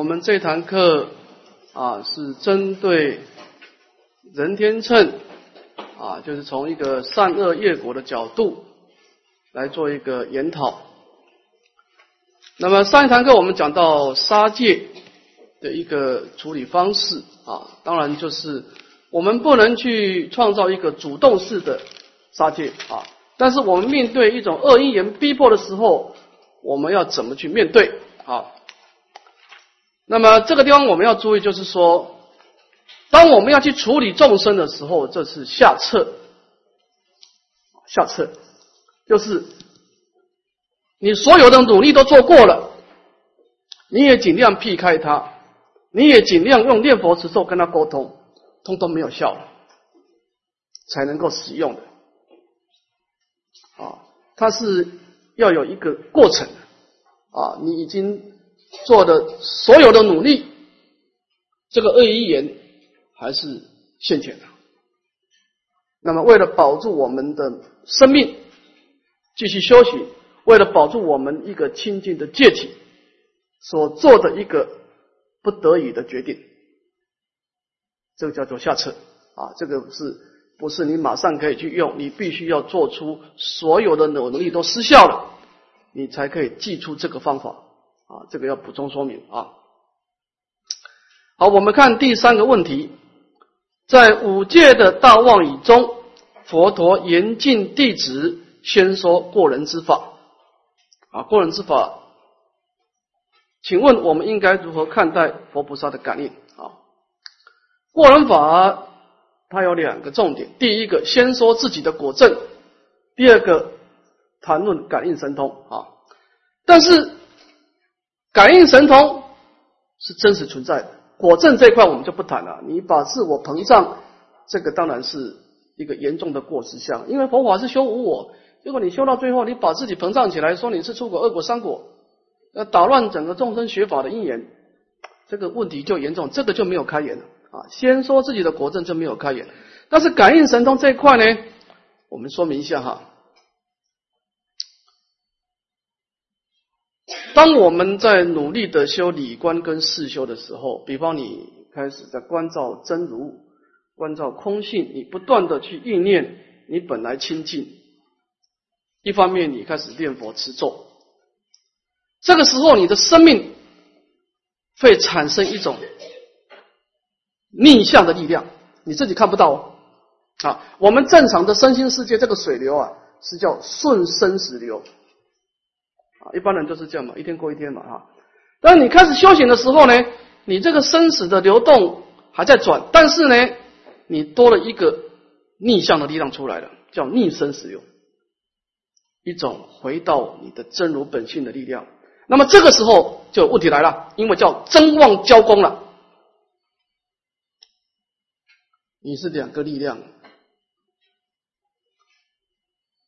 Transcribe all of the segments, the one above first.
我们这堂课啊是针对人天秤啊，就是从一个善恶业果的角度来做一个研讨。那么上一堂课我们讲到杀戒的一个处理方式啊，当然就是我们不能去创造一个主动式的杀戒啊，但是我们面对一种恶因缘逼迫的时候，我们要怎么去面对啊？那么这个地方我们要注意，就是说，当我们要去处理众生的时候，这是下策。下策就是你所有的努力都做过了，你也尽量避开他，你也尽量用念佛持咒跟他沟通，通通没有效，才能够使用的。啊，它是要有一个过程啊，你已经。做的所有的努力，这个恶意言还是现前的。那么，为了保住我们的生命，继续休息；为了保住我们一个清净的戒体，所做的一个不得已的决定，这个叫做下策啊。这个是不是你马上可以去用？你必须要做出所有的努力都失效了，你才可以记出这个方法。啊，这个要补充说明啊。好，我们看第三个问题，在五戒的大妄语中，佛陀严禁弟子先说过人之法。啊，过人之法，请问我们应该如何看待佛菩萨的感应？啊，过人法它有两个重点，第一个先说自己的果证，第二个谈论感应神通啊，但是。感应神通是真实存在的，果证这一块我们就不谈了。你把自我膨胀，这个当然是一个严重的过失相。因为佛法是修无我，如果你修到最后，你把自己膨胀起来，说你是出果、恶果、三果，要打乱整个众生学法的因缘，这个问题就严重，这个就没有开眼了啊。先说自己的果证就没有开眼，但是感应神通这一块呢，我们说明一下哈。当我们在努力的修理观跟事修的时候，比方你开始在关照真如、关照空性，你不断的去意念你本来清净，一方面你开始念佛持咒，这个时候你的生命会产生一种逆向的力量，你自己看不到哦。啊，我们正常的身心世界这个水流啊，是叫顺生死流。一般人都是这样嘛，一天过一天嘛，哈。当你开始修行的时候呢，你这个生死的流动还在转，但是呢，你多了一个逆向的力量出来了，叫逆生死流，一种回到你的真如本性的力量。那么这个时候就问题来了，因为叫真妄交功了，你是两个力量，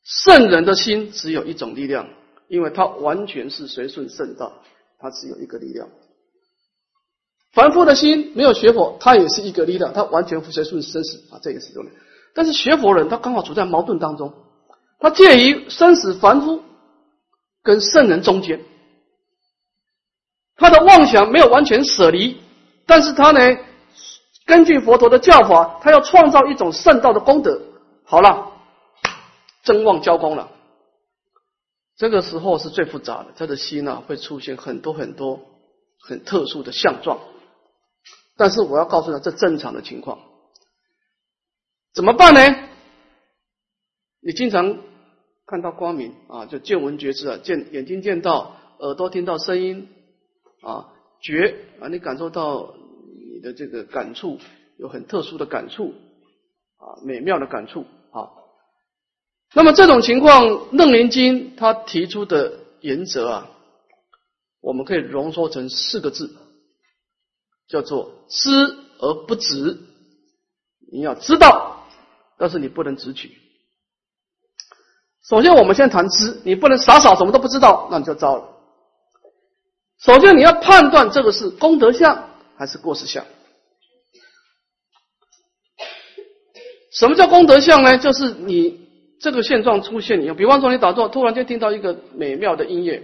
圣人的心只有一种力量。因为它完全是随顺圣道，它只有一个力量。凡夫的心没有学佛，它也是一个力量，它完全随顺生死啊，这也是重点。但是学佛人他刚好处在矛盾当中，他介于生死凡夫跟圣人中间，他的妄想没有完全舍离，但是他呢，根据佛陀的教法，他要创造一种圣道的功德。好了，真妄交功了。这个时候是最复杂的，他的心呢会出现很多很多很特殊的相状，但是我要告诉他，这正常的情况，怎么办呢？你经常看到光明啊，就见闻觉知啊，见眼睛见到，耳朵听到声音啊，觉啊，你感受到你的这个感触有很特殊的感触啊，美妙的感触。那么这种情况，《楞严经》他提出的原则啊，我们可以浓缩成四个字，叫做“知而不执”。你要知道，但是你不能执取。首先，我们先谈知，你不能傻傻什么都不知道，那你就糟了。首先，你要判断这个是功德相还是过失相。什么叫功德相呢？就是你。这个现状出现以后，比方说你打坐，突然间听到一个美妙的音乐，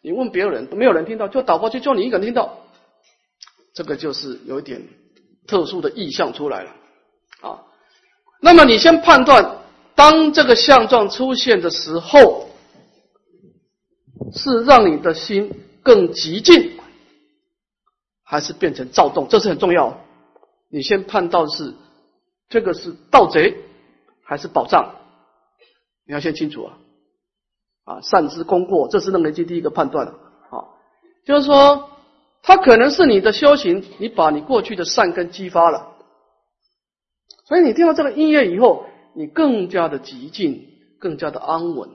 你问别人都没有人听到，就倒过去，就你一个人听到，这个就是有一点特殊的意象出来了啊。那么你先判断，当这个相状出现的时候，是让你的心更极静，还是变成躁动？这是很重要。你先判断是这个是盗贼还是宝藏，你要先清楚啊。啊，善知功过，这是楞严经第一个判断啊，就是说，它可能是你的修行，你把你过去的善根激发了，所以你听到这个音乐以后，你更加的极静，更加的安稳，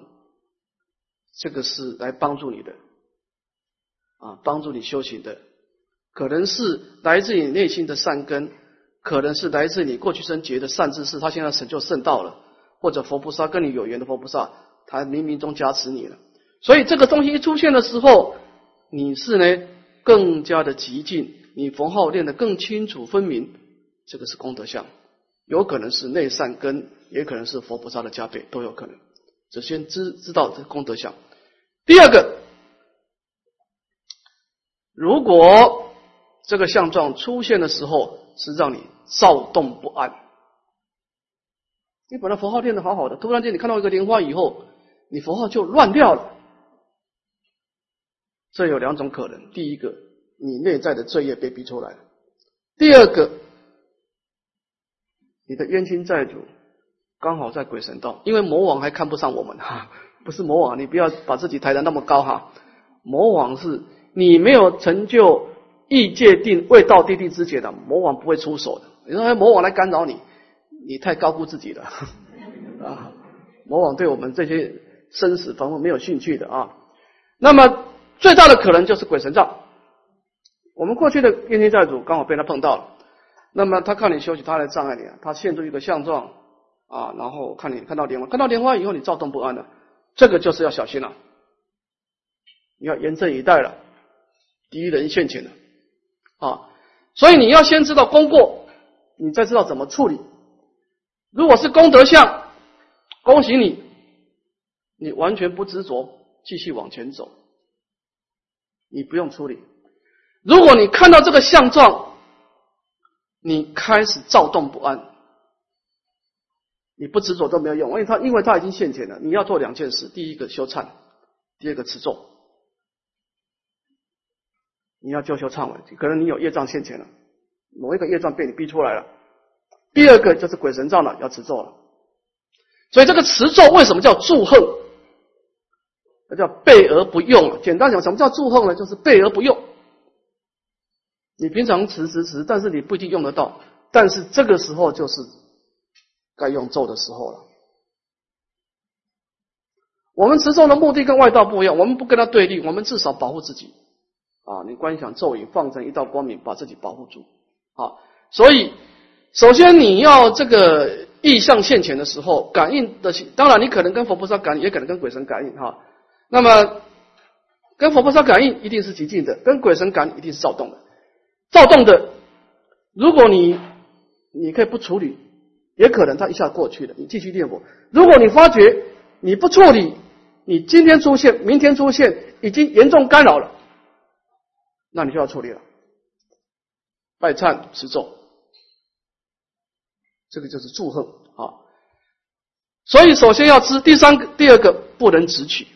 这个是来帮助你的。啊，帮助你修行的，可能是来自你内心的善根，可能是来自你过去生结的善知识，他现在成就圣道了，或者佛菩萨跟你有缘的佛菩萨。他冥冥中加持你了，所以这个东西一出现的时候，你是呢更加的极尽，你佛号练得更清楚分明，这个是功德相，有可能是内善根，也可能是佛菩萨的加倍，都有可能。首先知知道这功德相，第二个，如果这个相状出现的时候是让你躁动不安，你本来佛号练得好好的，突然间你看到一个莲花以后。你佛号就乱掉了，这有两种可能：第一个，你内在的罪业被逼出来了；第二个，你的冤亲债主刚好在鬼神道，因为魔王还看不上我们哈，不是魔王，你不要把自己抬得那么高哈。魔王是你没有成就异界定未到地地之解的，魔王不会出手的。你说魔王来干扰你，你太高估自己了 啊！魔王对我们这些。生死凡夫没有兴趣的啊，那么最大的可能就是鬼神障。我们过去的冤亲债主刚好被他碰到了，那么他看你休息，他来障碍你啊，他现出一个相状啊，然后看你看到莲花，看到莲花以后你躁动不安的，这个就是要小心了，你要严阵以待了，敌人现前了啊，所以你要先知道功过，你再知道怎么处理。如果是功德相，恭喜你。你完全不执着，继续往前走，你不用处理。如果你看到这个相状，你开始躁动不安，你不执着都没有用，因为他因为他已经现前了。你要做两件事：第一个修忏，第二个持咒。你要就修忏悔，可能你有业障现前了，某一个业障被你逼出来了。第二个就是鬼神障了，要持咒了。所以这个持咒为什么叫祝贺？那叫备而不用。简单讲，什么叫祝贺呢？就是备而不用。你平常持持持，但是你不一定用得到。但是这个时候就是该用咒的时候了。我们持咒的目的跟外道不一样，我们不跟他对立，我们至少保护自己。啊，你观想咒语，放成一道光明，把自己保护住。啊，所以首先你要这个意象现前的时候，感应的，当然你可能跟佛菩萨感应，也可能跟鬼神感应，哈。那么，跟佛菩萨感应一定是极静的，跟鬼神感应一定是躁动的。躁动的，如果你你可以不处理，也可能它一下过去了，你继续念佛。如果你发觉你不处理，你今天出现，明天出现，已经严重干扰了，那你就要处理了。拜忏持咒，这个就是祝贺啊。所以首先要知第三个，第二个不能直取。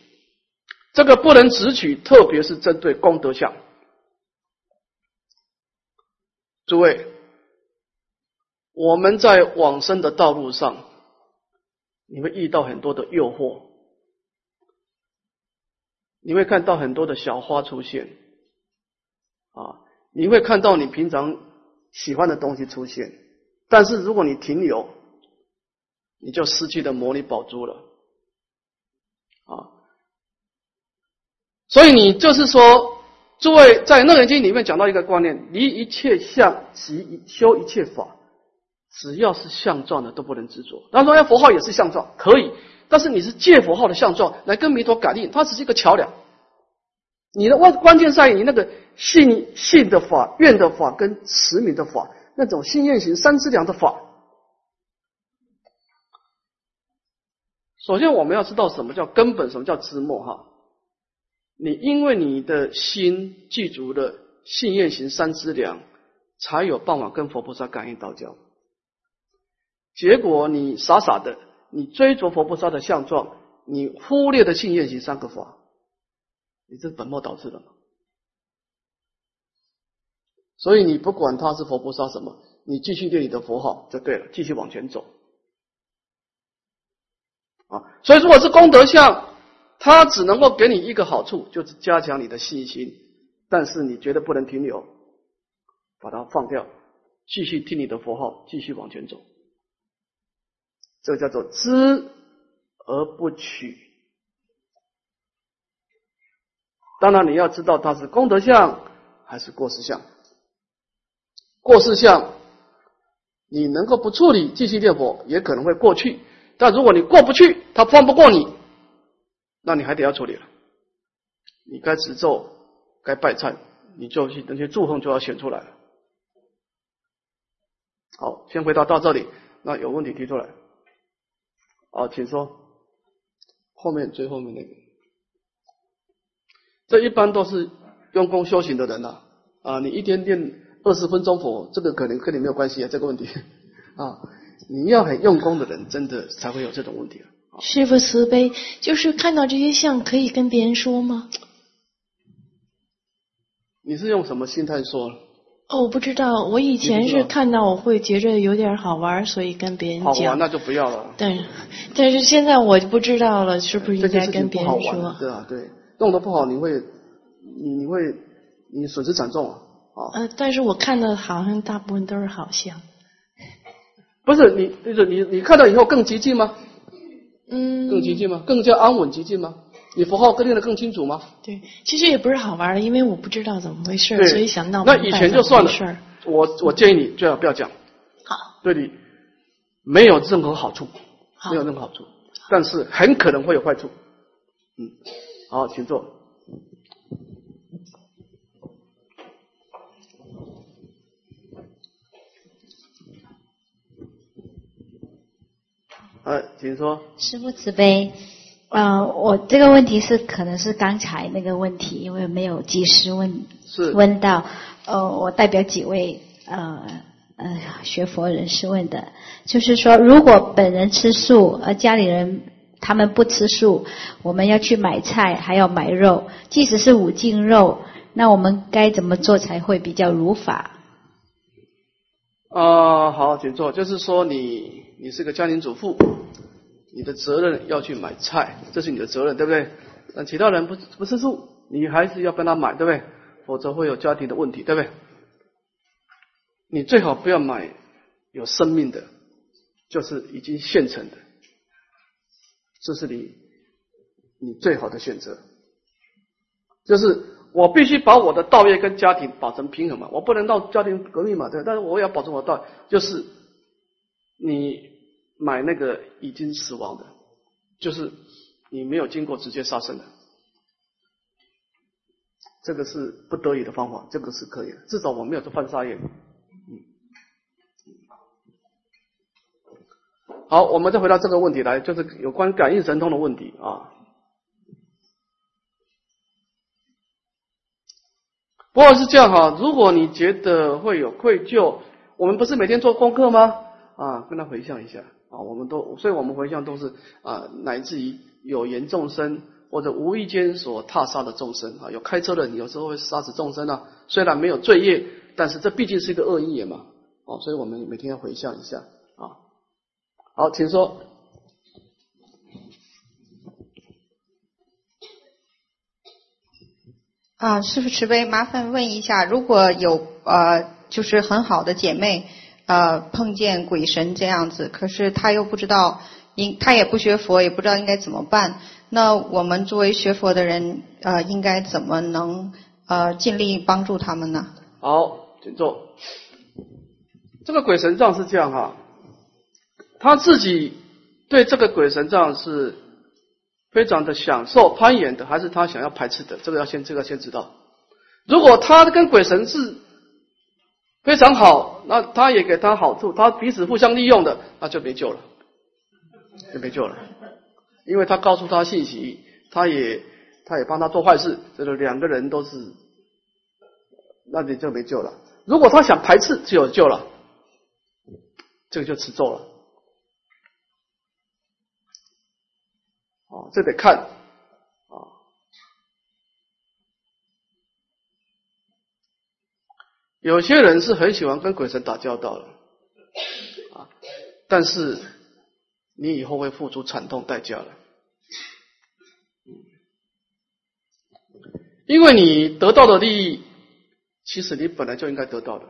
这个不能直取，特别是针对功德相。诸位，我们在往生的道路上，你会遇到很多的诱惑，你会看到很多的小花出现，啊，你会看到你平常喜欢的东西出现，但是如果你停留，你就失去了魔力宝珠了，啊。所以你就是说，诸位在《楞严经》里面讲到一个观念：离一切相，即修一切法。只要是相状的，都不能执着。当然说，佛号也是相状，可以。但是你是借佛号的相状来跟弥陀感应，它只是一个桥梁。你的关关键在于你那个信信的法、愿的法跟慈悯的法，那种信愿行三资粮的法。首先，我们要知道什么叫根本，什么叫知末哈。你因为你的心具足了信愿行三资粮，才有办法跟佛菩萨感应道交。结果你傻傻的，你追逐佛菩萨的相状，你忽略了信愿行三个法，你这本末倒置了嘛？所以你不管他是佛菩萨什么，你继续念你的佛号就对了，继续往前走。啊，所以如果是功德相，它只能够给你一个好处，就是加强你的信心，但是你绝对不能停留，把它放掉，继续听你的佛号，继续往前走。这个叫做知而不取。当然你要知道它是功德相还是过失相。过失相，你能够不处理，继续念佛，也可能会过去。但如果你过不去，他放不过你，那你还得要处理了。你该持咒，该拜忏，你就去那些祝贺就要选出来了。好，先回答到这里。那有问题提出来。好，请说。后面最后面那个，这一般都是用功修行的人呐。啊，你一天念二十分钟佛，这个可能跟你没有关系啊。这个问题 啊。你要很用功的人，真的才会有这种问题啊！师傅慈悲，就是看到这些像，可以跟别人说吗？你是用什么心态说？哦，我不知道。我以前是看到，我会觉着有点好玩，所以跟别人讲。好玩那就不要了。但，但是现在我就不知道了，是不是应该跟别人说？对啊，对，弄得不好，你会，你你会，你损失惨重啊！啊。呃，但是我看的好像大部分都是好像。不是你，就是你，你看到以后更激进吗？嗯，更激进吗？更加安稳激进吗？你符号更念得更清楚吗？对，其实也不是好玩的，因为我不知道怎么回事，所以想闹那以前就算了。我我建议你最好不要讲。好。对你没有任何好处，没有任何好处，但是很可能会有坏处。嗯，好，请坐。呃，请说。师父慈悲，呃，我这个问题是可能是刚才那个问题，因为没有及时问，是问到，呃，我代表几位呃呃学佛人士问的，就是说，如果本人吃素，而家里人他们不吃素，我们要去买菜，还要买肉，即使是五净肉，那我们该怎么做才会比较如法？啊，好，请坐。就是说，你你是个家庭主妇，你的责任要去买菜，这是你的责任，对不对？那其他人不不吃素，你还是要跟他买，对不对？否则会有家庭的问题，对不对？你最好不要买有生命的，就是已经现成的，这是你你最好的选择，就是。我必须把我的道业跟家庭保持平衡嘛，我不能闹家庭革命嘛，对。但是我也要保证我的道，就是你买那个已经死亡的，就是你没有经过直接杀生的，这个是不得已的方法，这个是可以的，至少我没有做犯杀业。嗯。好，我们再回到这个问题来，就是有关感应神通的问题啊。不过是这样哈，如果你觉得会有愧疚，我们不是每天做功课吗？啊，跟他回向一下啊，我们都，所以我们回向都是啊，乃至于有缘众生或者无意间所踏杀的众生啊，有开车的，你有时候会杀死众生啊，虽然没有罪业，但是这毕竟是一个恶业嘛，哦，所以我们每天要回向一下啊。好，请说。啊，师父慈悲，麻烦问一下，如果有呃，就是很好的姐妹呃，碰见鬼神这样子，可是她又不知道，应她也不学佛，也不知道应该怎么办。那我们作为学佛的人，呃，应该怎么能呃尽力帮助他们呢？好，请坐。这个鬼神杖是这样哈，他自己对这个鬼神杖是。非常的享受攀岩的，还是他想要排斥的？这个要先，这个先知道。如果他跟鬼神是非常好，那他也给他好处，他彼此互相利用的，那就没救了，就没救了。因为他告诉他信息，他也他也帮他做坏事，这个两个人都是，那你就没救了。如果他想排斥，就有救了，这个就持咒了。哦，这得看啊。有些人是很喜欢跟鬼神打交道的啊，但是你以后会付出惨痛代价的。因为你得到的利益，其实你本来就应该得到的。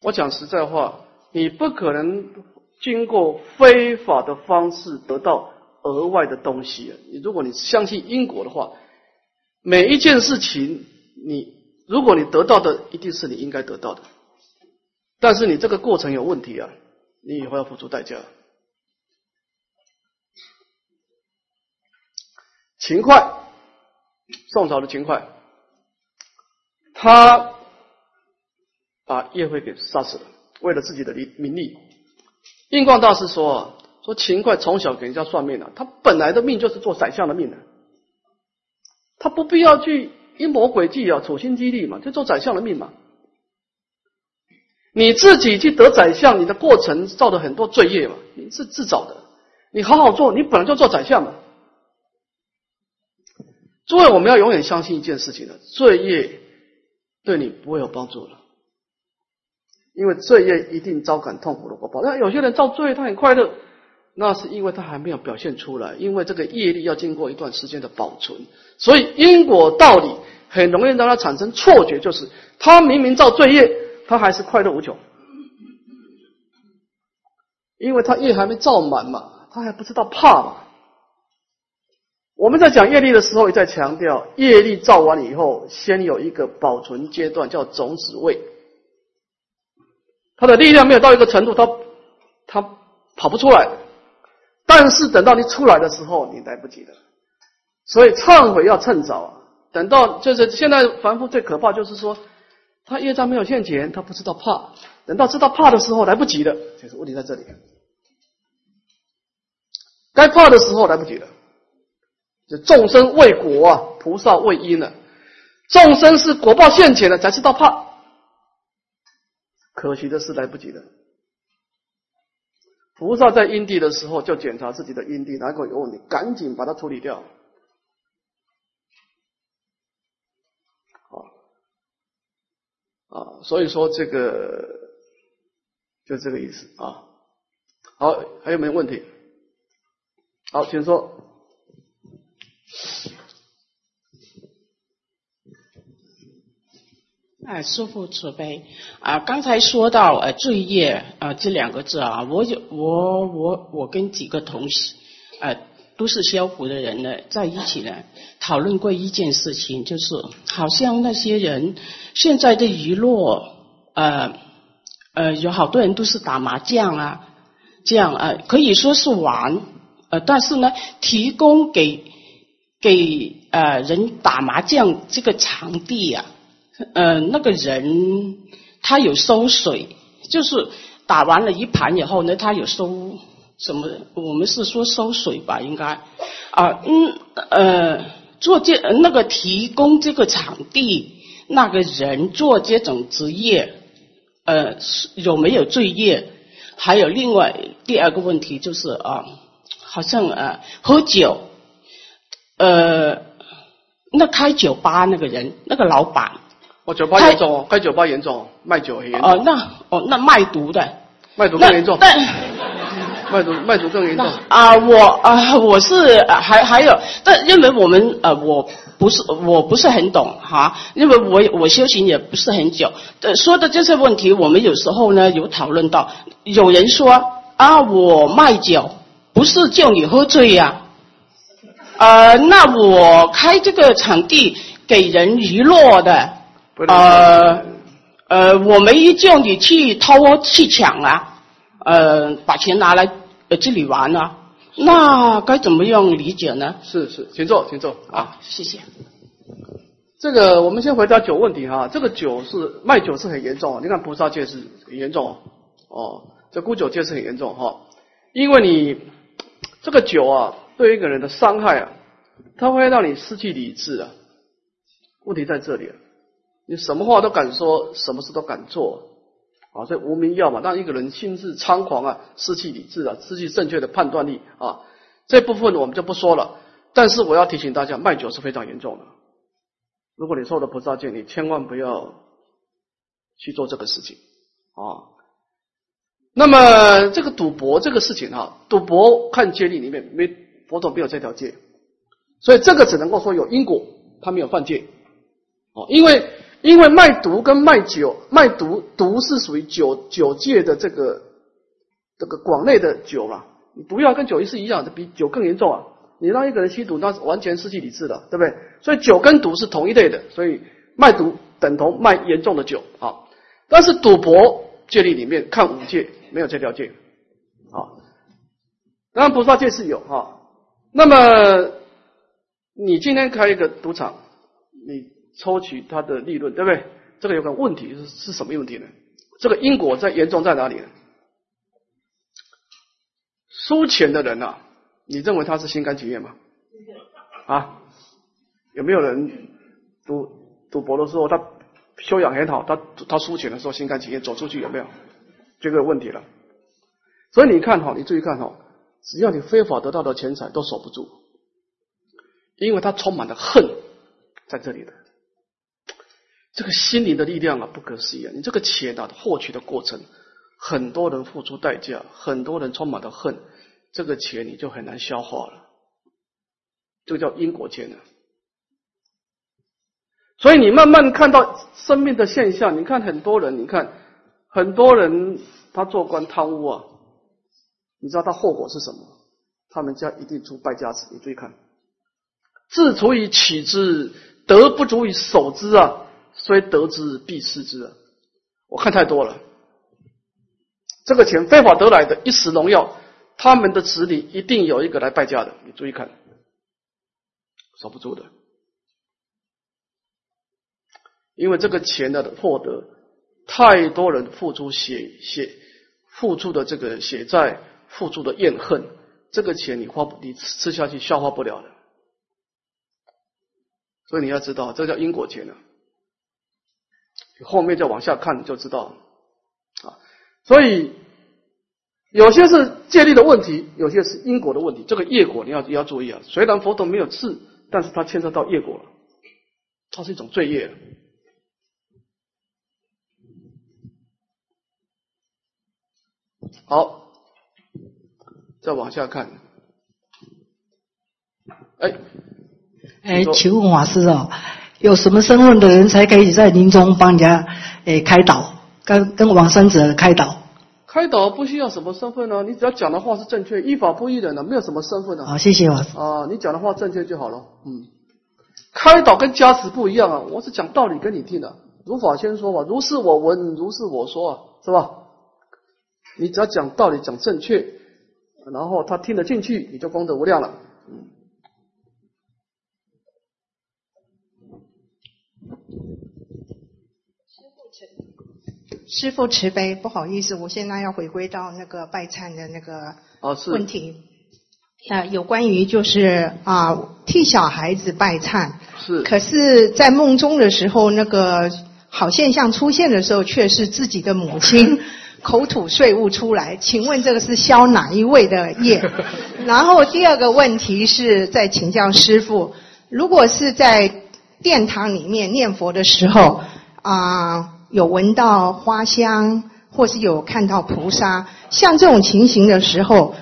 我讲实在话，你不可能经过非法的方式得到额外的东西。你如果你相信因果的话，每一件事情，你如果你得到的一定是你应该得到的，但是你这个过程有问题啊，你以后要付出代价。勤快。宋朝的秦桧，他把叶辉给杀死了，为了自己的名名利。印光大师说，说秦桧从小给人家算命啊，他本来的命就是做宰相的命的，他不必要去阴谋诡计啊，处心积虑嘛，就做宰相的命嘛。你自己去得宰相，你的过程造的很多罪业嘛，你是自找的。你好好做，你本来就做宰相嘛。诸位，我们要永远相信一件事情的：罪业对你不会有帮助的，因为罪业一定招感痛苦的果报。那有些人造罪，他很快乐，那是因为他还没有表现出来，因为这个业力要经过一段时间的保存。所以因果道理很容易让他产生错觉，就是他明明造罪业，他还是快乐无穷，因为他业还没造满嘛，他还不知道怕嘛。我们在讲业力的时候，也在强调业力造完以后，先有一个保存阶段，叫种子位。它的力量没有到一个程度，它它跑不出来。但是等到你出来的时候，你来不及了。所以忏悔要趁早啊。等到就是现在凡夫最可怕就是说，他业障没有现前，他不知道怕。等到知道怕的时候，来不及了。就是问题在这里。该怕的时候来不及了。就众生为果啊，菩萨为因呢。众生是果报现前了，才知道怕。可惜的是来不及了。菩萨在因地的时候，就检查自己的因地哪个有问题，赶紧把它处理掉。好啊，所以说这个就这个意思啊。好，还有没有问题？好，请说。哎，师父慈悲啊！刚才说到呃罪业啊这两个字啊，我有我我我跟几个同事呃都是消福的人呢，在一起呢讨论过一件事情，就是好像那些人现在的娱乐呃呃有好多人都是打麻将啊，这样啊可以说是玩呃，但是呢提供给。给呃人打麻将这个场地呀，呃那个人他有收水，就是打完了一盘以后呢，他有收什么？我们是说收水吧，应该啊嗯呃做这那个提供这个场地那个人做这种职业呃有没有罪业？还有另外第二个问题就是啊，好像呃喝酒。呃，那开酒吧那个人，那个老板，哦，酒吧严重，开酒吧严重，卖酒很严重。哦，那哦，那卖毒的，卖毒更严重。但卖毒卖毒更严重。啊，我啊，我是还还有，但因为我们呃，我不是我不是很懂哈，因为我我修行也不是很久。呃，说的这些问题，我们有时候呢有讨论到，有人说啊，我卖酒不是叫你喝醉呀。呃，那我开这个场地给人娱乐的，呃呃，我没叫你去偷去抢啊，呃，把钱拿来呃这里玩啊，那该怎么样理解呢？是是，请坐，请坐啊，谢谢。这个我们先回答酒问题哈，这个酒是卖酒是很严重，你看菩萨戒是很严重哦，这沽酒戒是很严重哈，因为你这个酒啊。对一个人的伤害啊，它会让你失去理智啊。问题在这里啊，你什么话都敢说，什么事都敢做啊，这无名药嘛，让一个人心智猖狂啊，失去理智啊，失去正确的判断力啊。这部分我们就不说了。但是我要提醒大家，卖酒是非常严重的。如果你受了菩萨戒，你千万不要去做这个事情啊。那么这个赌博这个事情哈，赌博看戒律里面没佛陀没有这条戒，所以这个只能够说有因果，他没有犯戒哦。因为因为卖毒跟卖酒，卖毒毒是属于酒酒界的这个这个广内的酒嘛，毒药跟酒是一样的，比酒更严重啊。你让一个人吸毒，那完全失去理智了，对不对？所以酒跟毒是同一类的，所以卖毒等同卖严重的酒啊。但是赌博戒律里面看五戒没有这条戒啊。当然菩萨戒是有啊。那么你今天开一个赌场，你抽取它的利润，对不对？这个有个问题是是什么问题呢？这个因果在严重在哪里呢？输钱的人呐。你认为他是心甘情愿吗？啊，有没有人赌赌博的时候，他修养很好，他他输钱的时候心甘情愿走出去？有没有？这个问题了。所以你看哈，你注意看哈，只要你非法得到的钱财都守不住，因为他充满了恨在这里的。这个心灵的力量啊，不可思议啊！你这个钱啊，获取的过程，很多人付出代价，很多人充满了恨。这个钱你就很难消化了，这个叫因果钱呢。所以你慢慢看到生命的现象，你看很多人，你看很多人他做官贪污啊，你知道他后果是什么？他们家一定出败家子。你注意看，自足以取之，德不足以守之啊，虽得之必失之啊。我看太多了，这个钱非法得来的一时荣耀。他们的子女一定有一个来败家的，你注意看，守不住的，因为这个钱的获得，太多人付出血血付出的这个血债，付出的怨恨，这个钱你花不你吃下去消化不了的，所以你要知道，这叫因果钱啊，后面再往下看就知道了啊，所以。有些是戒律的问题，有些是因果的问题。这个业果你要要注意啊。虽然佛陀没有赐，但是它牵涉到业果了，它是一种罪业。好，再往下看。哎，哎，请问法师哦，有什么身份的人才可以在临终帮人家诶开导，跟跟往生者开导？开导不需要什么身份呢？你只要讲的话是正确，依法不依人的，没有什么身份的。好，谢谢我。啊，你讲的话正确就好了。嗯，开导跟加持不一样啊，我是讲道理跟你听的。如法先说嘛，如是我闻，如是我说啊，是吧？你只要讲道理，讲正确，然后他听得进去，你就功德无量了。师父慈悲，不好意思，我现在要回归到那个拜忏的那个问题。啊，有关于就是啊，替小孩子拜忏。是。可是，在梦中的时候，那个好现象出现的时候，却是自己的母亲 口吐碎物出来。请问这个是消哪一位的业？然后第二个问题是在请教师父，如果是在殿堂里面念佛的时候啊。有闻到花香，或是有看到菩萨，像这种情形的时候，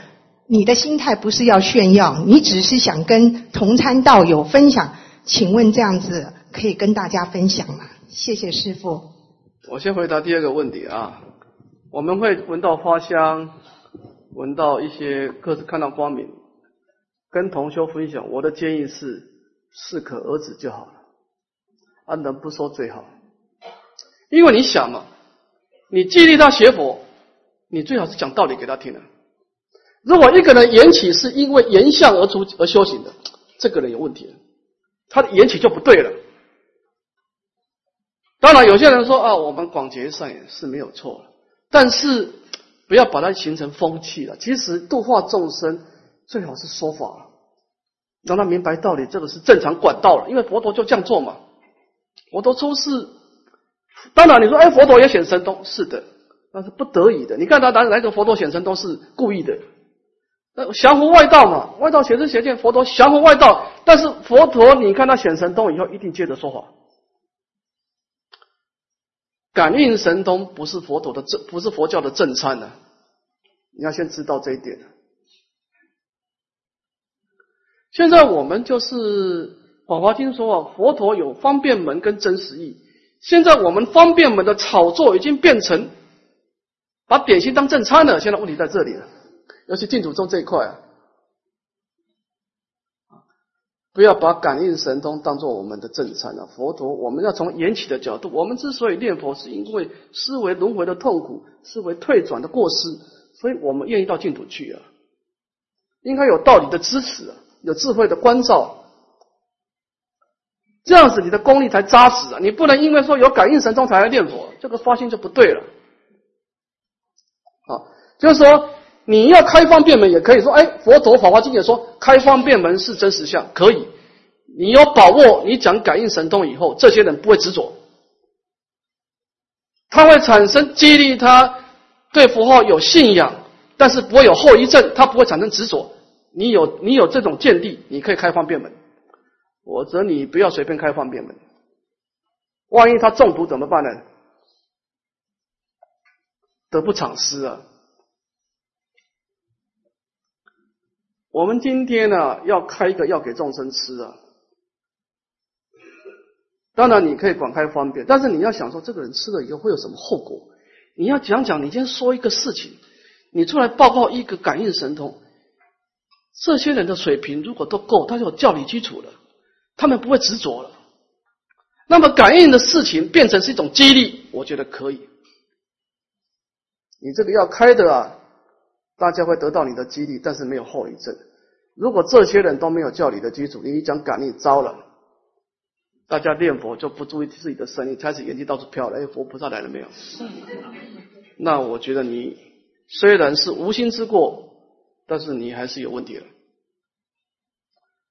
你的心态不是要炫耀，你只是想跟同参道友分享。请问这样子可以跟大家分享吗？谢谢师傅。我先回答第二个问题啊，我们会闻到花香，闻到一些各自看到光明，跟同修分享。我的建议是适可而止就好了，安，能不说最好。因为你想嘛，你激励他学佛，你最好是讲道理给他听的。如果一个人缘起是因为言相而出而修行的，这个人有问题了，他的缘起就不对了。当然，有些人说啊，我们广结善缘是没有错的，但是不要把它形成风气了。其实度化众生最好是说法，让他明白道理，这个是正常管道了，因为佛陀就这样做嘛。佛陀出世，当然你说，哎，佛陀也显神通，是的，那是不得已的。你看他哪哪个佛陀显神通是故意的？那降伏外道嘛，外道显身显见，佛陀降伏外道，但是佛陀你看他显神通以后，一定接着说法。感应神通不是佛陀的正，不是佛教的正餐呢。你要先知道这一点。现在我们就是《法华经》说啊，佛陀有方便门跟真实义。现在我们方便门的炒作已经变成把点心当正餐了。现在问题在这里了，尤其净土宗这一块啊，不要把感应神通当做我们的正餐了。佛陀，我们要从缘起的角度，我们之所以念佛，是因为思维轮回的痛苦，思维退转的过失，所以我们愿意到净土去啊。应该有道理的支持。有智慧的关照，这样子你的功力才扎实啊！你不能因为说有感应神通才来念佛，这个发心就不对了。啊，就是说你要开方便门，也可以说，哎，佛陀法华经也说开方便门是真实相，可以。你有把握，你讲感应神通以后，这些人不会执着，他会产生激励他对佛号有信仰，但是不会有后遗症，他不会产生执着。你有你有这种见地，你可以开方便门，否则你不要随便开方便门。万一他中毒怎么办呢？得不偿失啊！我们今天呢，要开一个要给众生吃啊。当然你可以广开方便，但是你要想说，这个人吃了以后会有什么后果？你要讲讲，你先说一个事情，你出来报告一个感应神通。这些人的水平如果都够，他就有教理基础了，他们不会执着了。那么感应的事情变成是一种激励，我觉得可以。你这个要开的啊，大家会得到你的激励，但是没有后遗症。如果这些人都没有教理的基础，你一讲感应糟了，大家念佛就不注意自己的声音，开始眼睛到处飘了，哎，佛菩萨来了没有？那我觉得你虽然是无心之过。但是你还是有问题了，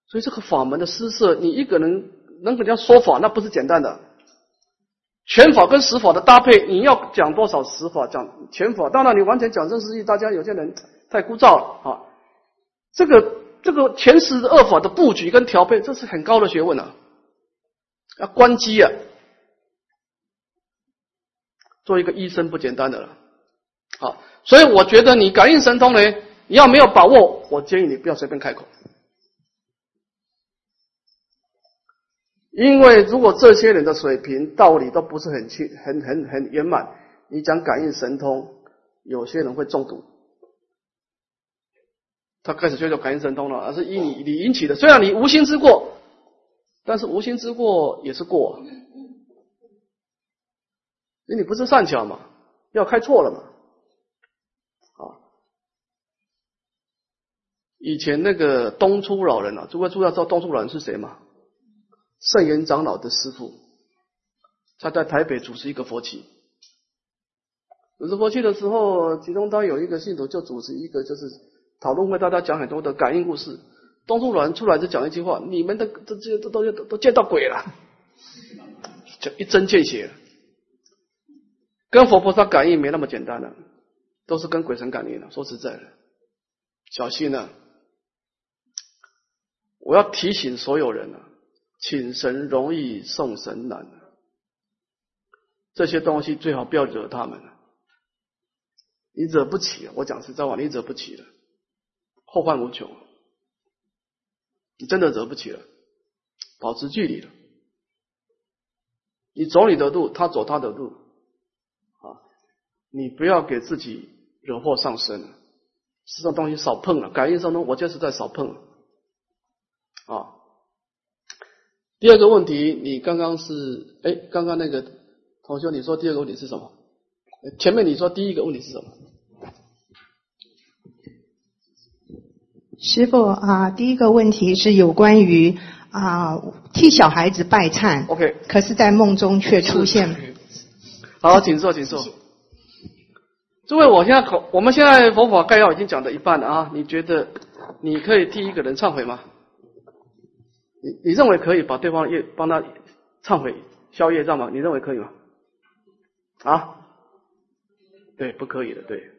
所以这个法门的施设，你一个人能给人家说法，那不是简单的。全法跟实法的搭配，你要讲多少实法，讲全法。当然，你完全讲真实义，大家有些人太枯燥了啊。这个这个前十二法的布局跟调配，这是很高的学问啊，要关机啊。做一个医生不简单的了，好，所以我觉得你感应神通呢。你要没有把握，我建议你不要随便开口，因为如果这些人的水平道理都不是很清、很很很圆满，你讲感应神通，有些人会中毒。他开始追求感应神通了，而是因你你引起的。虽然你无心之过，但是无心之过也是过，因为你不是善巧嘛，要开错了嘛。啊以前那个东初老人啊，诸位诸位知道东初老人是谁吗？圣严长老的师傅，他在台北主持一个佛期。主持佛期的时候，其中他有一个信徒就主持一个就是讨论会，大家讲很多的感应故事。东初老人出来就讲一句话：你们的这这些都都都都见到鬼了，就一针见血。跟佛菩萨感应没那么简单了，都是跟鬼神感应的。说实在的，小心啊！我要提醒所有人啊，请神容易送神难，这些东西最好不要惹他们你惹不起，我讲实在话，你惹不起了，后患无穷，你真的惹不起了，保持距离了，你走你的路，他走他的路，啊，你不要给自己惹祸上身，这种东西少碰了，感应上呢，我就是在少碰。啊，第二个问题，你刚刚是哎，刚刚那个同学，你说第二个问题是什么？前面你说第一个问题是什么？师傅啊，第一个问题是有关于啊替小孩子拜忏，OK，可是在梦中却出现。好，请坐，请坐。诸位，我现在口，我们现在佛法概要已经讲了一半了啊，你觉得你可以替一个人忏悔吗？你你认为可以把对方业帮他忏悔消业障吗？你认为可以吗？啊？对，不可以的，对。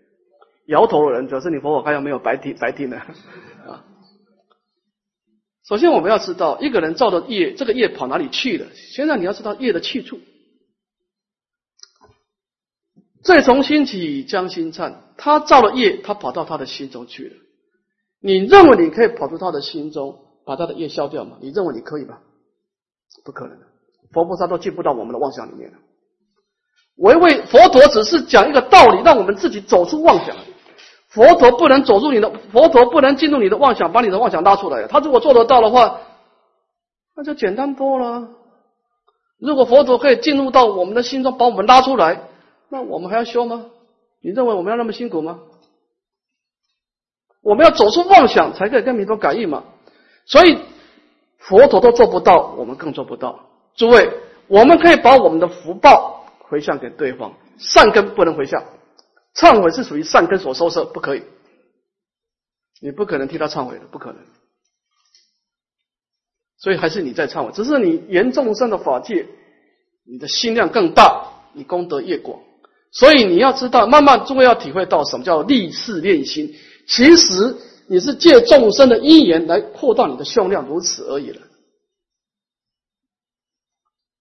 摇头的人表示你佛法看有没有白听白听的啊？首先我们要知道一个人造的业，这个业跑哪里去了？现在你要知道业的去处。罪从心起，将心忏。他造了业，他跑到他的心中去了。你认为你可以跑出他的心中，把他的业消掉嘛？你认为你可以吗？不可能的，佛菩萨都进不到我们的妄想里面了。唯为佛陀只是讲一个道理，让我们自己走出妄想。佛陀不能走入你的，佛陀不能进入你的妄想，把你的妄想拉出来。他如果做得到的话，那就简单多了。如果佛陀可以进入到我们的心中，把我们拉出来，那我们还要修吗？你认为我们要那么辛苦吗？我们要走出妄想，才可以跟弥陀感应嘛。所以佛陀都做不到，我们更做不到。诸位，我们可以把我们的福报回向给对方，善根不能回向。忏悔是属于善根所收摄，不可以。你不可能替他忏悔的，不可能。所以还是你在忏悔，只是你严重生的法界，你的心量更大，你功德越广。所以你要知道，慢慢终要体会到什么叫立誓练心。其实你是借众生的因缘来扩大你的胸量，如此而已了。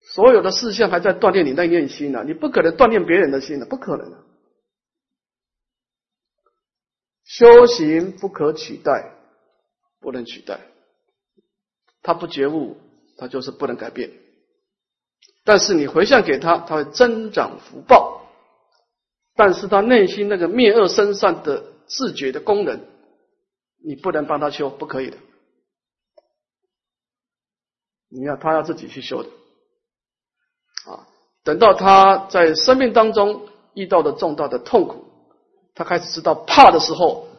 所有的事项还在锻炼你那念心呢，你不可能锻炼别人的心的，不可能的。修行不可取代，不能取代。他不觉悟，他就是不能改变。但是你回向给他，他会增长福报。但是他内心那个灭恶生善的自觉的功能，你不能帮他修，不可以的。你要他要自己去修的。啊，等到他在生命当中遇到的重大的痛苦。他开始知道怕的时候，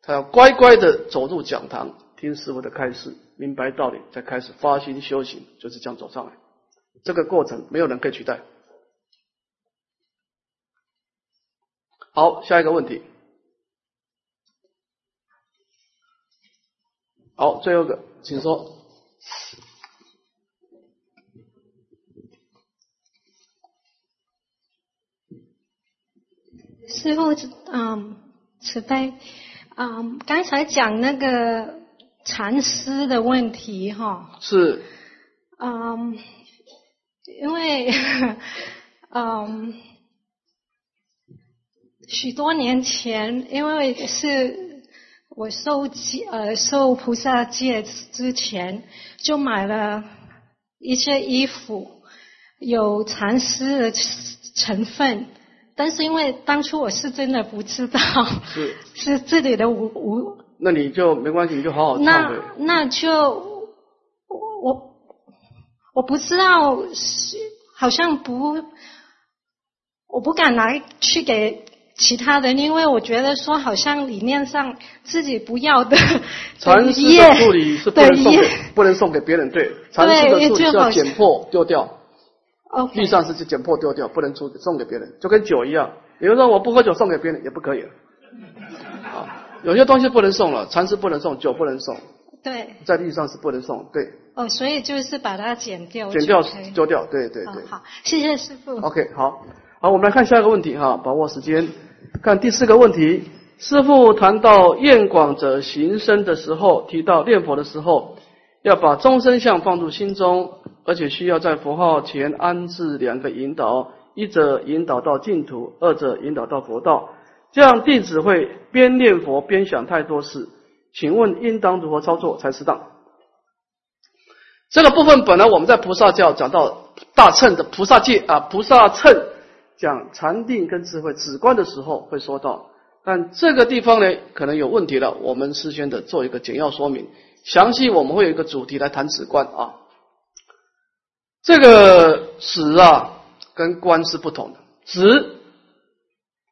他要乖乖的走入讲堂，听师傅的开示，明白道理，再开始发心修行，就是这样走上来。这个过程没有人可以取代。好，下一个问题。好，最后一个，请说。师傅，嗯，慈悲，嗯，刚才讲那个禅师的问题，哈，是，嗯，因为，嗯，许多年前，因为是我受戒，呃，受菩萨戒之前，就买了一些衣服，有蚕丝的成分。但是因为当初我是真的不知道，是 是这里的无无，那你就没关系，你就好好那那就我我我不知道是好像不，我不敢拿去给其他人，因为我觉得说好像理念上自己不要的 禅师的助理是不能送给不能送给别人，对，禅师的助理要剪破丢掉。地上是去剪破丢掉，不能出送给别人，就跟酒一样。比如说我不喝酒送给别人也不可以了。啊，有些东西不能送了，禅师不能送，酒不能送。对。在地上是不能送，对。哦，所以就是把它剪掉。剪掉丢掉，对对对。好，谢谢师傅。OK，好，好，我们来看下一个问题哈，把握时间，看第四个问题。师傅谈到验广者行深的时候，提到念佛的时候，要把终身相放入心中。而且需要在佛号前安置两个引导，一者引导到净土，二者引导到佛道。这样弟子会边念佛边想太多事。请问应当如何操作才适当？这个部分本来我们在菩萨教讲到大乘的菩萨戒啊，菩萨乘讲禅定跟智慧止观的时候会说到，但这个地方呢可能有问题了。我们事先的做一个简要说明，详细我们会有一个主题来谈止观啊。这个止啊，跟观是不同的。止，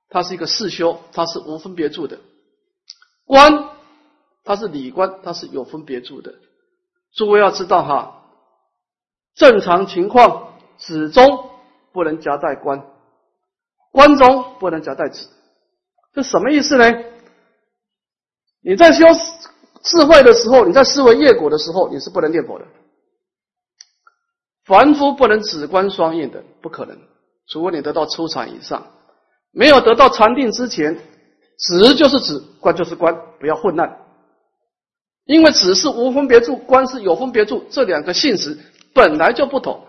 它是一个四修，它是无分别住的；观，它是理观，它是有分别住的。诸位要知道哈，正常情况，止中不能夹带观，观中不能夹带子。这什么意思呢？你在修智慧的时候，你在思维业果的时候，你是不能念佛的。凡夫不能止观双运的，不可能，除非你得到初禅以上。没有得到禅定之前，止就是止，观就是观，不要混乱。因为止是无分别处，观是有分别处，这两个性质本来就不同。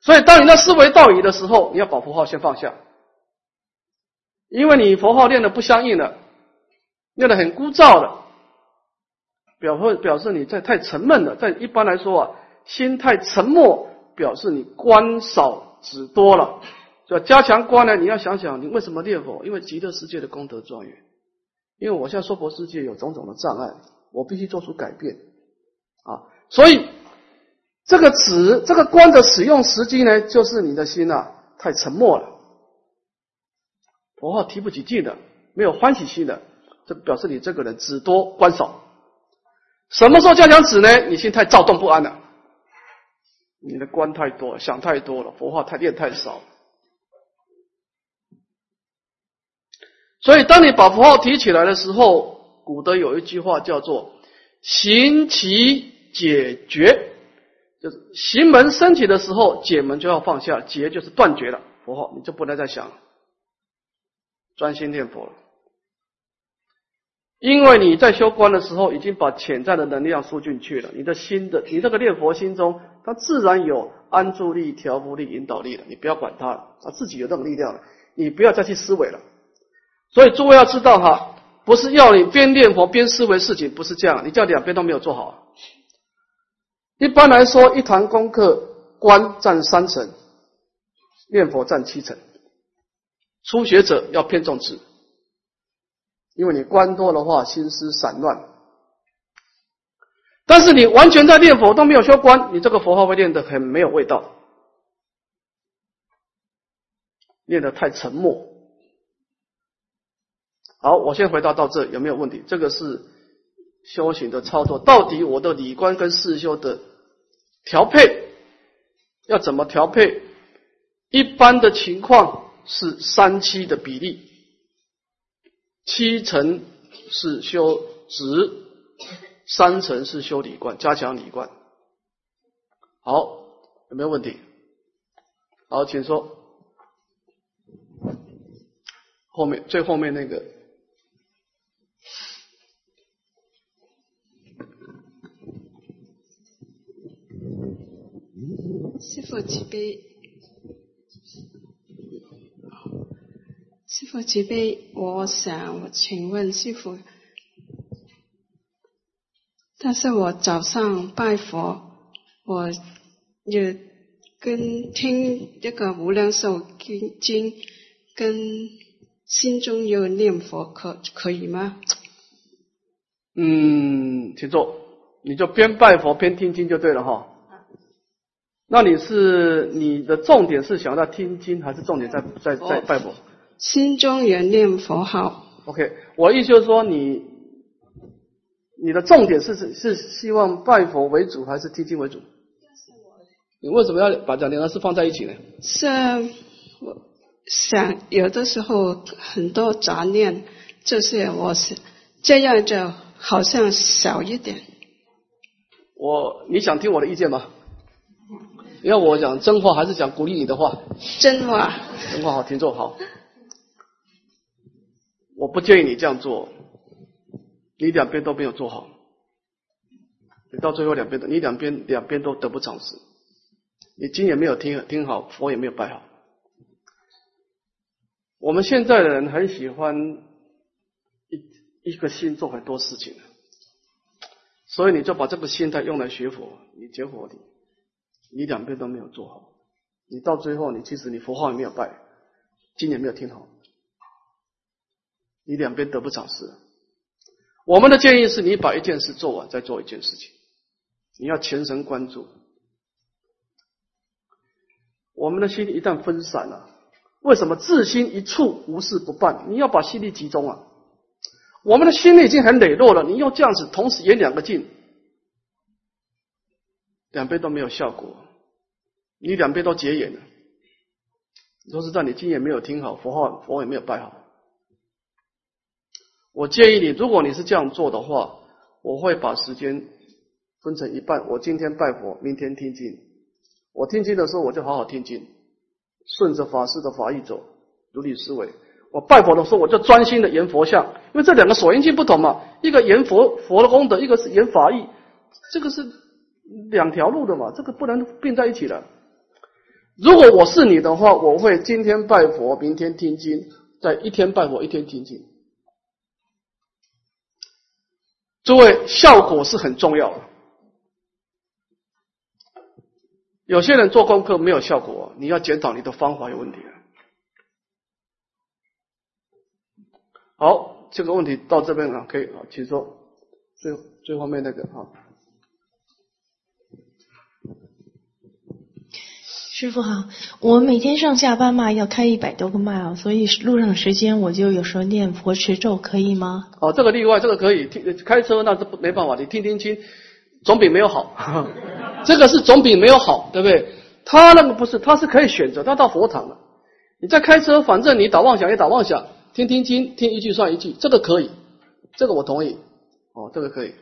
所以，当你的思维道理的时候，你要把佛号先放下，因为你佛号念的不相应了，念的很枯燥了，表示表示你在太沉闷了。在一般来说啊，心太沉默，表示你观少止多了。要加强观呢，你要想想你为什么念佛？因为极乐世界的功德庄严。因为我现在说佛世界有种种的障碍，我必须做出改变啊。所以这个止这个观的使用时机呢，就是你的心啊太沉默了，佛号提不起劲的，没有欢喜心的，这表示你这个人止多观少。什么时候加强止呢？你心太躁动不安了，你的观太多，想太多了，佛号太念太少。所以，当你把符号提起来的时候，古德有一句话叫做“行其解决”，就是行门升起的时候，解门就要放下，解就是断绝了佛号，你就不能再想，专心念佛了。因为你在修观的时候，已经把潜在的能量输进去了，你的心的，你这个念佛心中，它自然有安住力、调伏力、引导力了，你不要管它了，它自己有这种力量了，你不要再去思维了。所以诸位要知道哈，不是要你边念佛边思维事情，不是这样，你叫两边都没有做好。一般来说，一堂功课观占三成，念佛占七成。初学者要偏重智，因为你观多的话，心思散乱。但是你完全在念佛都没有修观，你这个佛号会念得很没有味道，念得太沉默。好，我先回答到这，有没有问题？这个是修行的操作，到底我的理观跟事修的调配要怎么调配？一般的情况是三七的比例，七成是修直，三成是修理观，加强理观。好，有没有问题？好，请说。后面最后面那个。师傅慈悲，师傅慈悲，我想请问师傅，但是我早上拜佛，我也跟听这个无量寿经经，跟心中有念佛，可可以吗？嗯，请坐，你就边拜佛边听经就对了哈。那你是你的重点是想要听经，还是重点在在在拜佛？心中有念佛号。OK，我意思就是说，你你的重点是是是希望拜佛为主，还是听经为主？你为什么要把这两个事放在一起呢？是，我想有的时候很多杂念，就是我是这样就好像少一点。我你想听我的意见吗？要我讲真话还是讲鼓励你的话？真话。真话好，听众好。我不建议你这样做，你两边都没有做好，你到最后两边都你两边两边都得不偿失。你经也没有听听好，佛也没有拜好。我们现在的人很喜欢一一个心做很多事情，所以你就把这个心态用来学佛，你结佛的。你两边都没有做好，你到最后，你其实你佛号也没有拜，经也没有听好，你两边得不偿失。我们的建议是你把一件事做完，再做一件事情，你要全神贯注。我们的心一旦分散了，为什么自心一处无事不办？你要把心力集中啊！我们的心力已经很磊落了，你又这样子同时演两个劲。两边都没有效果，你两边都结眼了。说实在，你经也没有听好，佛号佛也没有拜好。我建议你，如果你是这样做的话，我会把时间分成一半，我今天拜佛，明天听经，我听经的时候，我就好好听经，顺着法师的法意走，如理思维。我拜佛的时候，我就专心的研佛像，因为这两个所缘境不同嘛，一个研佛佛的功德，一个是研法义，这个是两条路的嘛，这个不能并在一起的。如果我是你的话，我会今天拜佛，明天听经，在一天拜佛，一天听经。诸位，效果是很重要的。有些人做功课没有效果，你要检讨你的方法有问题。好，这个问题到这边啊，可以啊，请说最最后面那个啊。师傅好，我每天上下班嘛要开一百多个 mile，所以路上时间我就有时候念佛持咒，可以吗？哦，这个例外，这个可以听开车那是没办法，你听听清，总比没有好。这个是总比没有好，对不对？他那个不是，他是可以选择，他到佛堂了。你在开车，反正你打妄想也打妄想，听听经，听一句算一句，这个可以，这个我同意。哦，这个可以。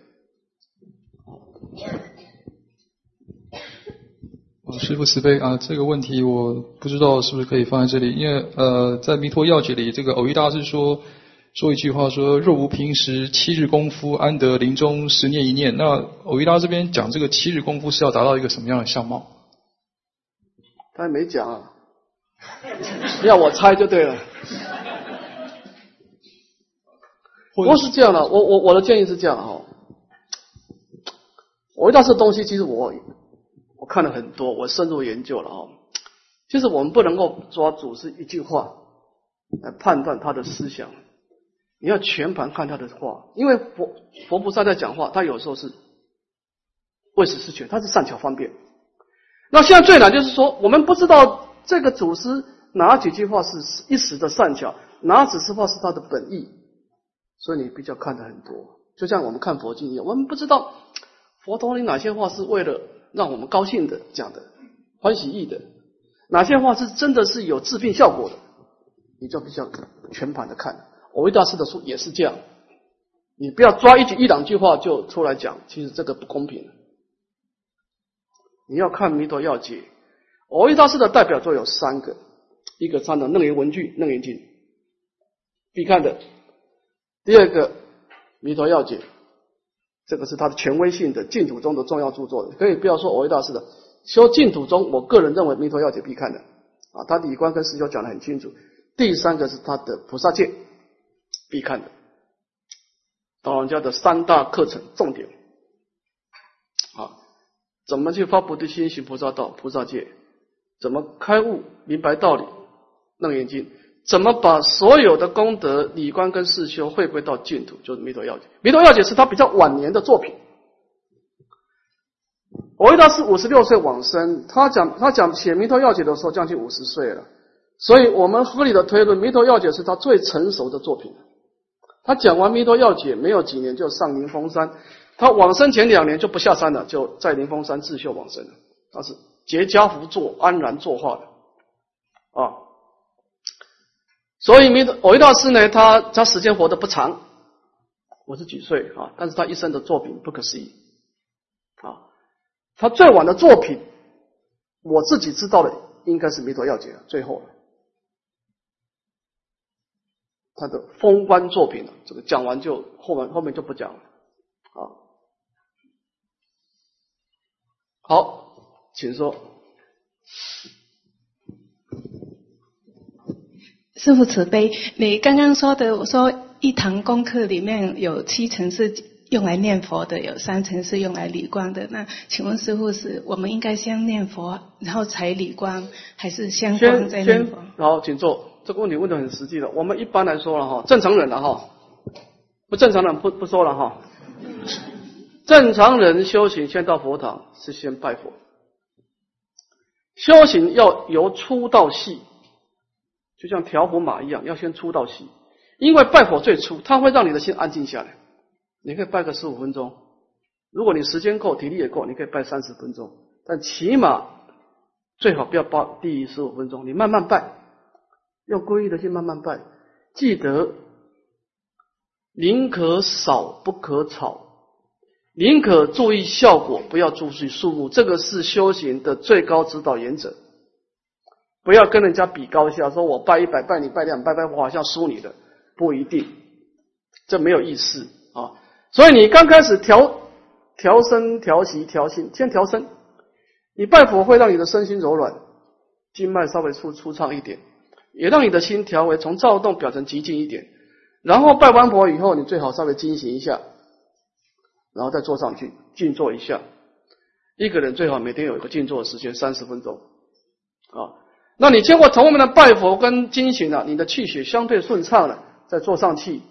师傅慈悲啊，这个问题我不知道是不是可以放在这里，因为呃，在弥陀要解里，这个偶一大师说说一句话，说若无平时七日功夫，安得临终十念一念？那偶一大这边讲这个七日功夫是要达到一个什么样的相貌？他也没讲，啊，要我猜就对了。不是这样的，我我我的建议是这样哈，偶一大师东西其实我。我看了很多，我深入研究了啊。其实我们不能够抓祖师一句话来判断他的思想，你要全盘看他的话，因为佛佛菩萨在讲话，他有时候是为实是全，他是善巧方便。那现在最难就是说，我们不知道这个祖师哪几句话是一时的善巧，哪几句话是他的本意，所以你比较看的很多。就像我们看佛经一样，我们不知道佛陀里哪些话是为了。让我们高兴的讲的，欢喜意的，哪些话是真的是有治病效果的，你就比较全盘的看。我维大师的书也是这样，你不要抓一句一两句话就出来讲，其实这个不公平。你要看弥陀要解，我维大师的代表作有三个，一个看的楞严文具、楞严经，必看的；第二个弥陀要解。这个是他的权威性的净土中的重要著作，可以不要说我维大师的修净土中，我个人认为弥陀要解必看的。啊，他理观跟实修讲的很清楚。第三个是他的菩萨戒必看的，道家的三大课程重点。啊，怎么去发菩提心行菩萨道，菩萨戒，怎么开悟明白道理，楞严经。怎么把所有的功德、理观跟事修汇归到净土，就是《弥陀要解》。《弥陀要解》是他比较晚年的作品。我维大师五十六岁往生，他讲他讲写《弥陀要解》的时候将近五十岁了，所以我们合理的推论，《弥陀要解》是他最成熟的作品。他讲完《弥陀要解》没有几年就上灵峰山，他往生前两年就不下山了，就在灵峰山自修往生了。他是结跏趺坐，安然作化的啊。所以弥陀藕益大师呢，他他时间活得不长，五十几岁啊，但是他一生的作品不可思议啊。他最晚的作品，我自己知道的应该是《弥陀要解》最后。他的封官作品，这个讲完就后面后面就不讲了啊。好，请说。师父慈悲，你刚刚说的，我说一堂功课里面有七成是用来念佛的，有三成是用来理光的。那请问师父，是我们应该先念佛，然后才理光，还是先光再念佛？好，请坐。这个问题问的很实际的。我们一般来说了哈，正常人了哈，不正常人不不说了哈。正常人修行先到佛堂是先拜佛，修行要由粗到细。就像调伏马一样，要先出道戏，因为拜佛最初，它会让你的心安静下来。你可以拜个十五分钟，如果你时间够，体力也够，你可以拜三十分钟。但起码最好不要拜低于十五分钟，你慢慢拜，用皈依的心慢慢拜。记得宁可少不可吵，宁可注意效果，不要注意数目，这个是修行的最高指导原则。不要跟人家比高下，说我拜一百，拜你拜两拜，拜我好像输你的，不一定，这没有意思啊。所以你刚开始调调身、调息、调心，先调身。你拜佛会让你的身心柔软，经脉稍微粗粗畅一点，也让你的心调为从躁动表成寂静一点。然后拜完佛以后，你最好稍微惊醒一下，然后再坐上去静坐一下。一个人最好每天有一个静坐的时间，三十分钟啊。那你经过从我们的拜佛跟精行了，你的气血相对顺畅了，再坐上去，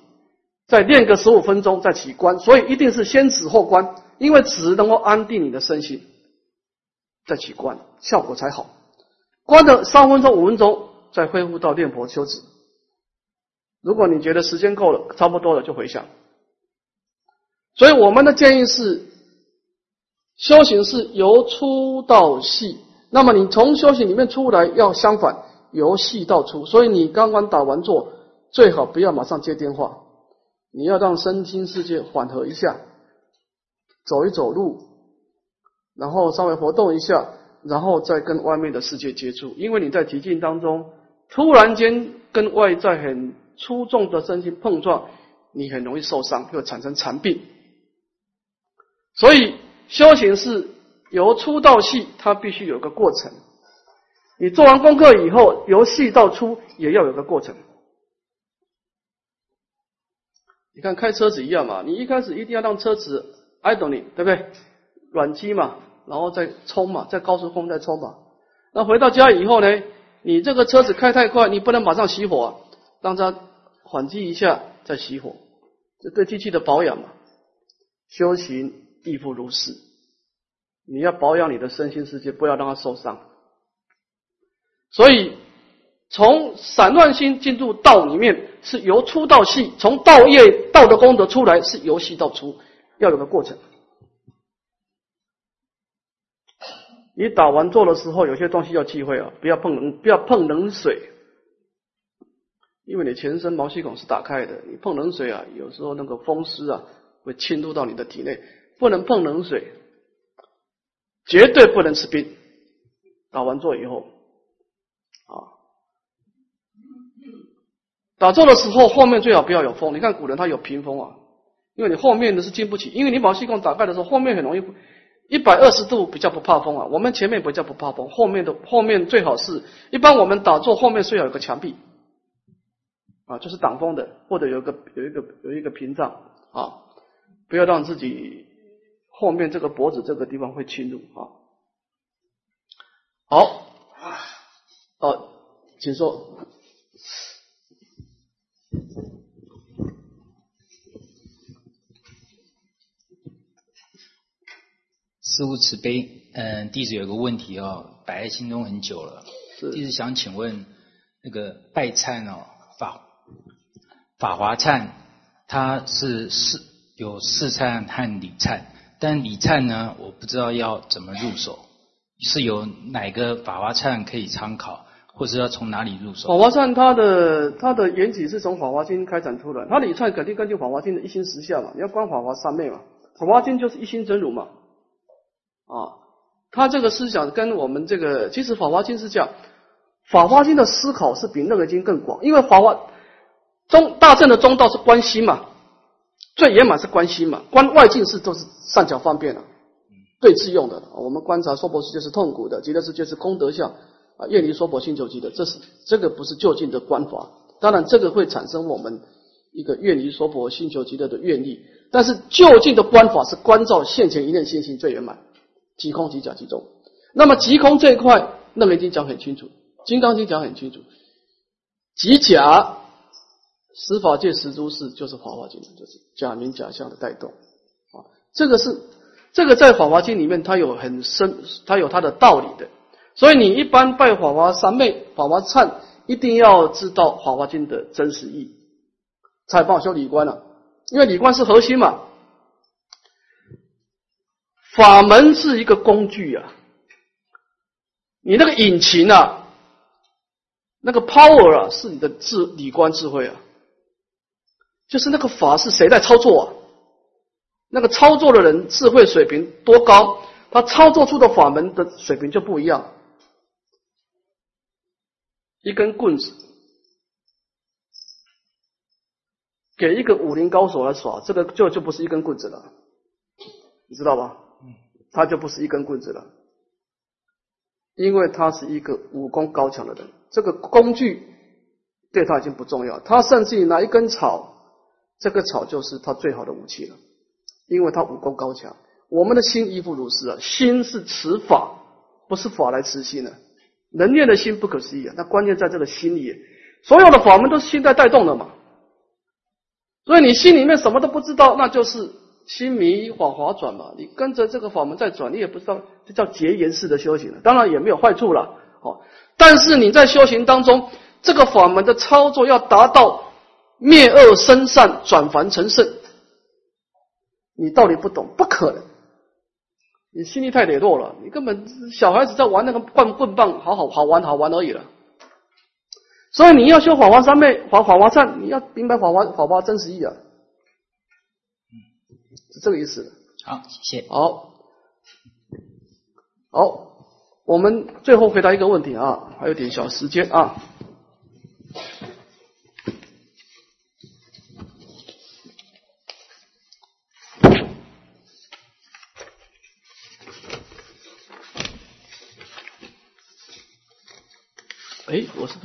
再练个十五分钟，再起观。所以一定是先止后观，因为止能够安定你的身心。再起观，效果才好。观的三分钟、五分钟，再恢复到念佛修止。如果你觉得时间够了，差不多了，就回想。所以我们的建议是，修行是由粗到细。那么你从修行里面出来，要相反，由细到粗。所以你刚刚打完坐，最好不要马上接电话，你要让身心世界缓和一下，走一走路。然后稍微活动一下，然后再跟外面的世界接触。因为你在极境当中，突然间跟外在很粗重的身心碰撞，你很容易受伤，会产生残病。所以修行是由粗到细，它必须有个过程。你做完功课以后，由细到粗也要有个过程。你看开车子一样嘛，你一开始一定要让车子 idling，对不对？软机嘛，然后再冲嘛，在高速公路再冲嘛。那回到家以后呢，你这个车子开太快，你不能马上熄火，啊让它缓机一下再熄火，这对机器的保养嘛。修行亦复如是，你要保养你的身心世界，不要让它受伤。所以从散乱心进入道里面，是由粗到细；从道业道的功德出来，是由细到粗，要有个过程。你打完坐的时候，有些东西要忌讳啊，不要碰冷，不要碰冷水，因为你全身毛细孔是打开的，你碰冷水啊，有时候那个风湿啊会侵入到你的体内，不能碰冷水，绝对不能吃冰。打完坐以后啊，打坐的时候后面最好不要有风，你看古人他有屏风啊，因为你后面的是经不起，因为你毛细孔打开的时候，后面很容易。一百二十度比较不怕风啊，我们前面比较不怕风，后面的后面最好是一般我们打坐后面最好有个墙壁啊，就是挡风的，或者有个有一个有一个屏障啊，不要让自己后面这个脖子这个地方会侵入啊。好，哦，请说。师父慈悲，嗯，弟子有个问题哦，摆在心中很久了。弟子想请问，那个拜忏哦，法法华忏，它是四有四忏和礼忏，但礼忏呢，我不知道要怎么入手，是有哪个法华忏可以参考，或者要从哪里入手？法华忏它的它的缘起是从法华经开展出来，它礼忏肯定根据法华经的一心实相嘛，你要观法华三昧嘛，法华经就是一心真如嘛。啊，他这个思想跟我们这个，其实《法华经》是讲，《法华经》的思考是比《楞严经》更广，因为《法华中大正的中道是观心嘛，最圆满是观心嘛，观外境是都是善巧方便的，对治用的。我们观察娑婆世界是痛苦的，极乐世界是功德相啊，愿离娑婆心求极乐，这是这个不是就近的观法。当然，这个会产生我们一个愿离娑婆心求极乐的愿力，但是就近的观法是观照现前一念心性最圆满。即空即假即中，那么即空这一块，那么已经讲很清楚，《金刚经》讲很清楚，即假，十法界十诸事就是《法华经》，就是假名假相的带动啊。这个是这个在《法华经》里面，它有很深，它有它的道理的。所以你一般拜法华三昧、法华忏，一定要知道《法华经》的真实意，才报修理观了，因为理观是核心嘛。法门是一个工具啊，你那个引擎啊，那个 power 啊，是你的智理观智慧啊，就是那个法是谁在操作啊？那个操作的人智慧水平多高，他操作出的法门的水平就不一样。一根棍子给一个武林高手来耍，这个就就不是一根棍子了，你知道吧？他就不是一根棍子了，因为他是一个武功高强的人，这个工具对他已经不重要，他甚至于拿一根草，这个草就是他最好的武器了，因为他武功高强。我们的心亦复如是啊，心是持法，不是法来持心的。能念的心不可思议啊，那关键在这个心里，所有的法门都是心在带动的嘛。所以你心里面什么都不知道，那就是心迷法华转嘛。你跟着这个法门在转，你也不知道，这叫结缘式的修行了。当然也没有坏处了，哦。但是你在修行当中，这个法门的操作要达到灭恶生善、转凡成圣，你道理不懂，不可能。你心力太磊落了，你根本小孩子在玩那个棍棍棒，好好好玩好玩而已了。所以你要修法华三昧、法法华善，你要明白法华法华真实意啊。嗯，是这个意思。好，谢谢。好，好，我们最后回答一个问题啊，还有点小时间啊。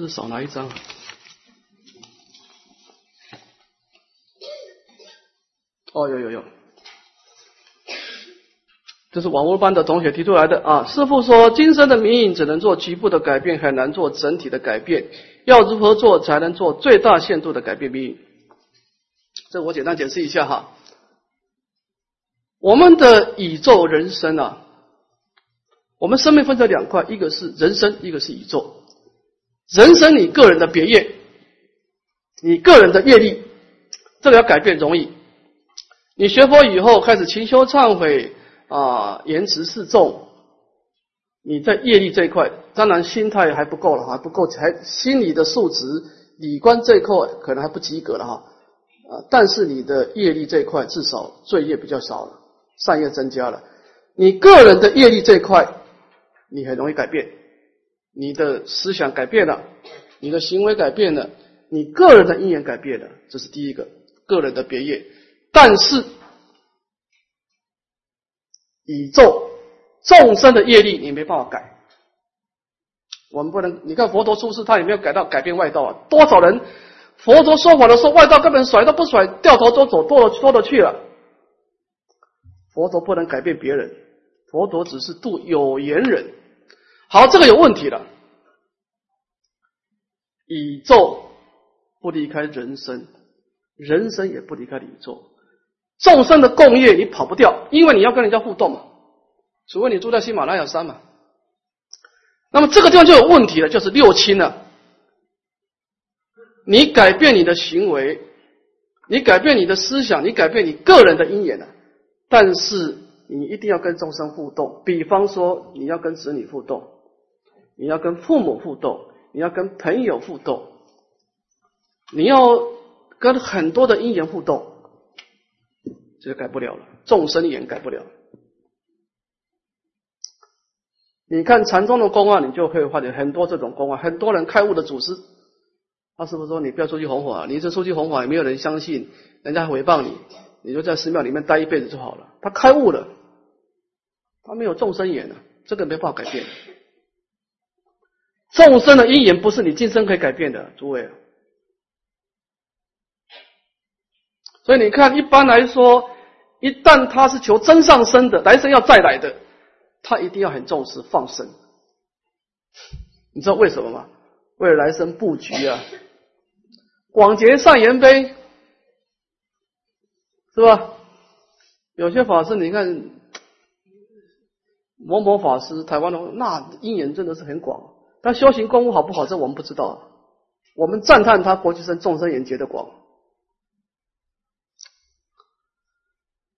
是少拿一张？哦，有有有，这是网络班的同学提出来的啊。师傅说，今生的名影只能做局部的改变，很难做整体的改变。要如何做才能做最大限度的改变名影？这我简单解释一下哈。我们的宇宙人生啊，我们生命分成两块，一个是人生，一个是宇宙。人生你个人的别业，你个人的业力，这个要改变容易。你学佛以后开始勤修忏悔啊，言辞示众，你在业力这一块，当然心态还不够了，还不够，还心理的素质、理观这一块可能还不及格了哈啊。但是你的业力这一块至少罪业比较少了，善业增加了。你个人的业力这一块，你很容易改变。你的思想改变了，你的行为改变了，你个人的因缘改变了，这是第一个个人的别业。但是宇宙众生的业力你没办法改，我们不能。你看佛陀出世，他也没有改到改变外道啊？多少人佛陀说法的时候，外道根本甩都不甩，掉头就走，多了多了去了。佛陀不能改变别人，佛陀只是度有缘人。好，这个有问题了。宇宙不离开人生，人生也不离开宇宙。众生的共业你跑不掉，因为你要跟人家互动嘛。除非你住在喜马拉雅山嘛。那么这个地方就有问题了，就是六亲了。你改变你的行为，你改变你的思想，你改变你个人的因缘了，但是你一定要跟众生互动。比方说，你要跟子女互动。你要跟父母互动，你要跟朋友互动，你要跟很多的因缘互动，这就改不了了。众生缘改不了。你看禅宗的公案，你就会发现很多这种公案。很多人开悟的祖师，他是不是说你不要出去弘法？你这出去弘法也没有人相信，人家诽谤你，你就在寺庙里面待一辈子就好了。他开悟了，他没有众生缘了，这个没办法改变。众生的因缘不是你今生可以改变的，诸位。所以你看，一般来说，一旦他是求真上身的，来生要再来的，他一定要很重视放生。你知道为什么吗？为了来生布局啊，广结善缘呗，是吧？有些法师，你看某某法师，台湾的那因缘真的是很广。他修行功夫好不好？这我们不知道。我们赞叹他国际生众生缘结的广。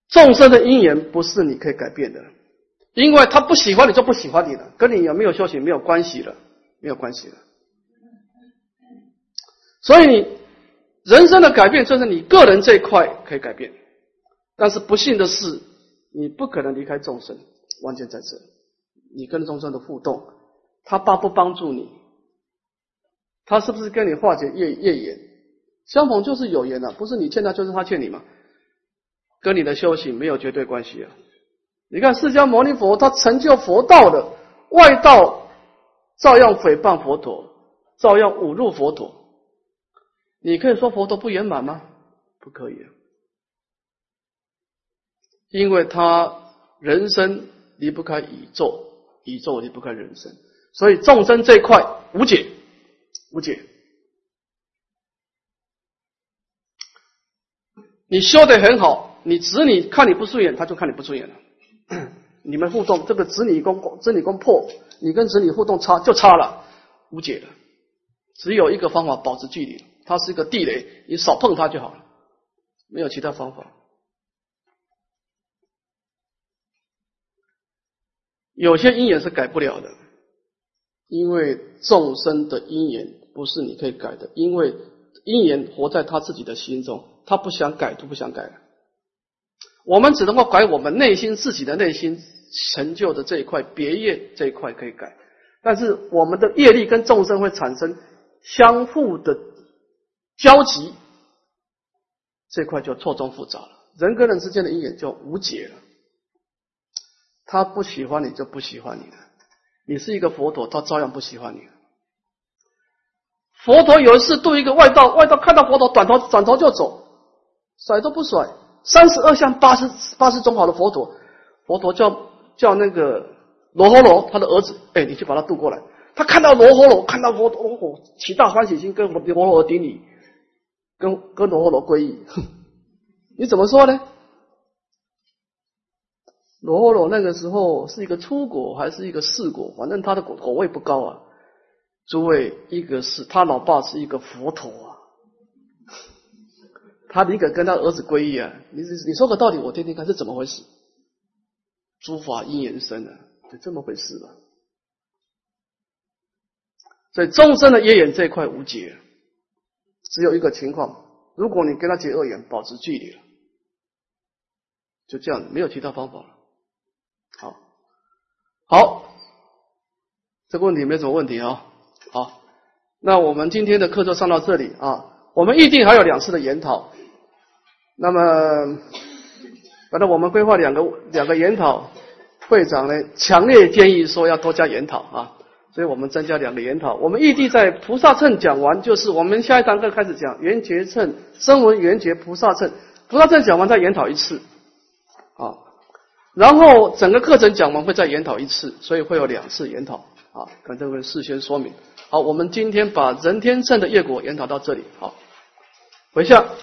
众生的因缘不是你可以改变的，因为他不喜欢你就不喜欢你了，跟你有没有修行没有关系了，没有关系了。所以你人生的改变就是你个人这一块可以改变，但是不幸的是，你不可能离开众生，关键在这，你跟众生的互动，他帮不帮助你？他是不是跟你化解业业缘？相逢就是有缘了，不是你欠他，就是他欠你嘛。跟你的修行没有绝对关系啊！你看释迦牟尼佛，他成就佛道的外道，照样诽谤佛陀，照样侮辱佛陀。你可以说佛陀不圆满吗？不可以，因为他人生离不开宇宙，宇宙离不开人生，所以众生这一块无解。无解，你修得很好，你子女看你不顺眼，他就看你不顺眼了。你们互动，这个子女宫子女宫破，你跟子女互动差就差了，无解了。只有一个方法，保持距离，它是一个地雷，你少碰它就好了，没有其他方法。有些因缘是改不了的，因为众生的因缘。不是你可以改的，因为因缘活在他自己的心中，他不想改都不想改。我们只能够改我们内心自己的内心成就的这一块别业这一块可以改，但是我们的业力跟众生会产生相互的交集，这块就错综复杂了。人跟人之间的因缘就无解了。他不喜欢你就不喜欢你了，你是一个佛陀，他照样不喜欢你。佛陀有一次渡一个外道，外道看到佛陀，转头转头就走，甩都不甩。三十二相八十八十种好的佛陀，佛陀叫叫那个罗诃罗他的儿子，哎，你去把他渡过来。他看到罗诃罗，看到佛陀，起大欢喜心，跟罗诃罗顶礼，跟跟罗诃罗皈依。你怎么说呢？罗诃罗那个时候是一个出国还是一个四国？反正他的果果位不高啊。诸位，一个是他老爸是一个佛陀啊，他宁可跟他儿子皈依啊。你你说个道理，我听听看是怎么回事？诸法因缘生啊，就这么回事吧。所以众生的业缘这一块无解，只有一个情况：如果你跟他结恶缘，保持距离了，就这样，没有其他方法了。好，这个问题没什么问题啊。好，那我们今天的课就上到这里啊。我们预定还有两次的研讨，那么反正我们规划两个两个研讨，会长呢强烈建议说要多加研讨啊，所以我们增加两个研讨。我们预定在菩萨乘讲完，就是我们下一堂课开始讲圆觉乘、声闻圆觉、菩萨乘。菩萨乘讲完再研讨一次啊，然后整个课程讲完会再研讨一次，所以会有两次研讨啊，跟这位事先说明。好，我们今天把人天胜的业果研讨到这里。好，回向。